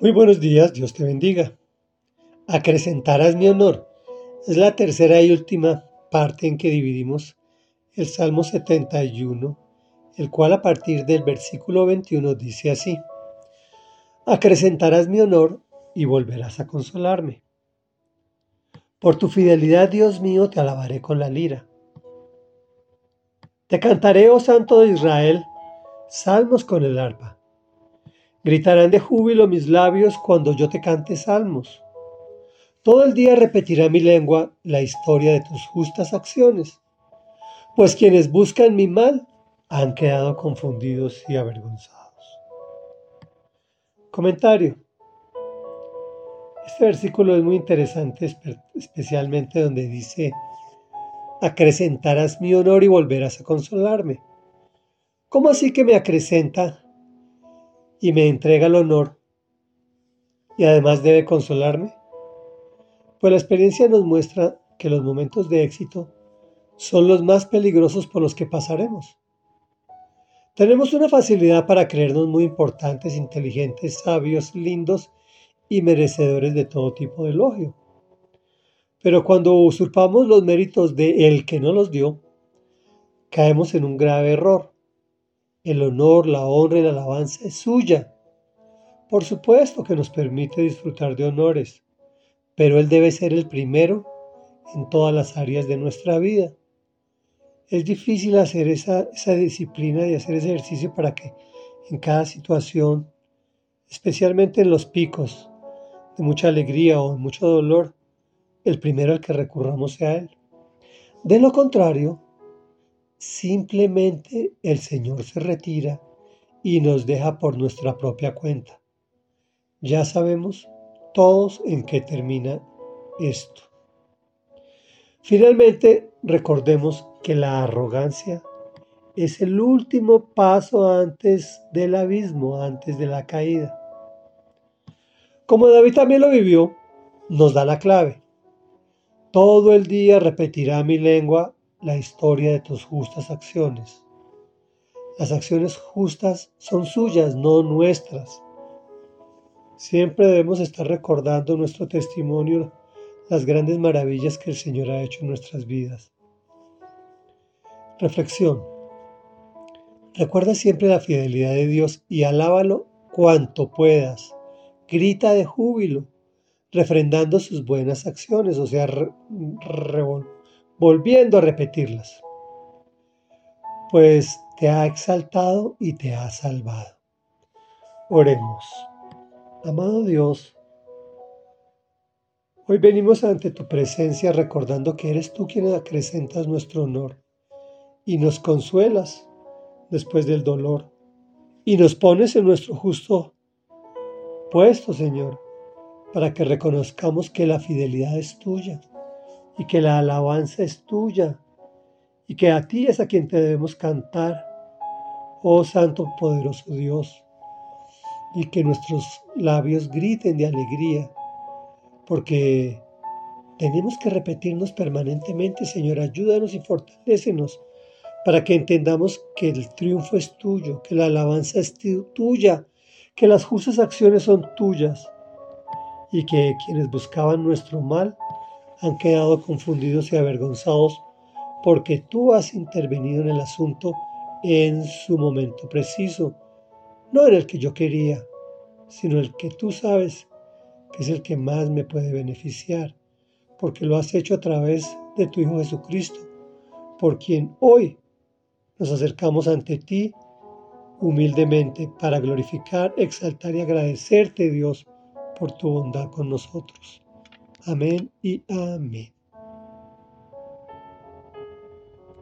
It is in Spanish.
Muy buenos días, Dios te bendiga. Acrecentarás mi honor. Es la tercera y última parte en que dividimos el Salmo 71, el cual a partir del versículo 21 dice así. Acrecentarás mi honor y volverás a consolarme. Por tu fidelidad, Dios mío, te alabaré con la lira. Te cantaré, oh Santo de Israel, salmos con el arpa. Gritarán de júbilo mis labios cuando yo te cante salmos. Todo el día repetirá mi lengua la historia de tus justas acciones, pues quienes buscan mi mal han quedado confundidos y avergonzados. Comentario. Este versículo es muy interesante, especialmente donde dice, acrecentarás mi honor y volverás a consolarme. ¿Cómo así que me acrecenta y me entrega el honor y además debe consolarme? Pues la experiencia nos muestra que los momentos de éxito son los más peligrosos por los que pasaremos. Tenemos una facilidad para creernos muy importantes, inteligentes, sabios, lindos y merecedores de todo tipo de elogio. Pero cuando usurpamos los méritos de el que no los dio, caemos en un grave error. El honor, la honra y la alabanza es suya. Por supuesto que nos permite disfrutar de honores, pero Él debe ser el primero en todas las áreas de nuestra vida. Es difícil hacer esa, disciplina y hacer ese ejercicio para que en cada situación, especialmente en los picos de mucha alegría o mucho dolor, el primero al que recurramos sea Él. De lo contrario, Simplemente el Señor se retira y nos deja por nuestra propia cuenta. Ya sabemos todos en qué termina esto. Finalmente, recordemos que la arrogancia es el último paso antes del abismo, antes de la caída. Como David también lo vivió, nos da la clave. Todo el día repetirá mi lengua la historia de tus justas acciones. Las acciones justas son suyas, no nuestras. Siempre debemos estar recordando nuestro testimonio, las grandes maravillas que el Señor ha hecho en nuestras vidas. Reflexión. Recuerda siempre la fidelidad de Dios y alábalo cuanto puedas. Grita de júbilo, refrendando sus buenas acciones, o sea, volviendo a repetirlas, pues te ha exaltado y te ha salvado. Oremos. Amado Dios, hoy venimos ante tu presencia recordando que eres tú quien acrecentas nuestro honor y nos consuelas después del dolor y nos pones en nuestro justo puesto, Señor, para que reconozcamos que la fidelidad es tuya y que la alabanza es tuya y que a ti es a quien te debemos cantar, oh Santo poderoso Dios, y que nuestros labios griten de alegría, porque tenemos que repetirnos permanentemente, Señor, ayúdanos y fortalécenos para que entendamos que el triunfo es tuyo, que la alabanza es tuya, que las justas acciones son tuyas y que quienes buscaban nuestro mal han quedado confundidos y avergonzados porque tú has intervenido en el asunto en su momento preciso, no en el que yo quería, sino el que tú sabes que es el que más me puede beneficiar, porque lo has hecho a través de tu Hijo Jesucristo, por quien hoy nos acercamos ante ti humildemente para glorificar, exaltar y agradecerte, Dios, por tu bondad con nosotros. Amén y amén.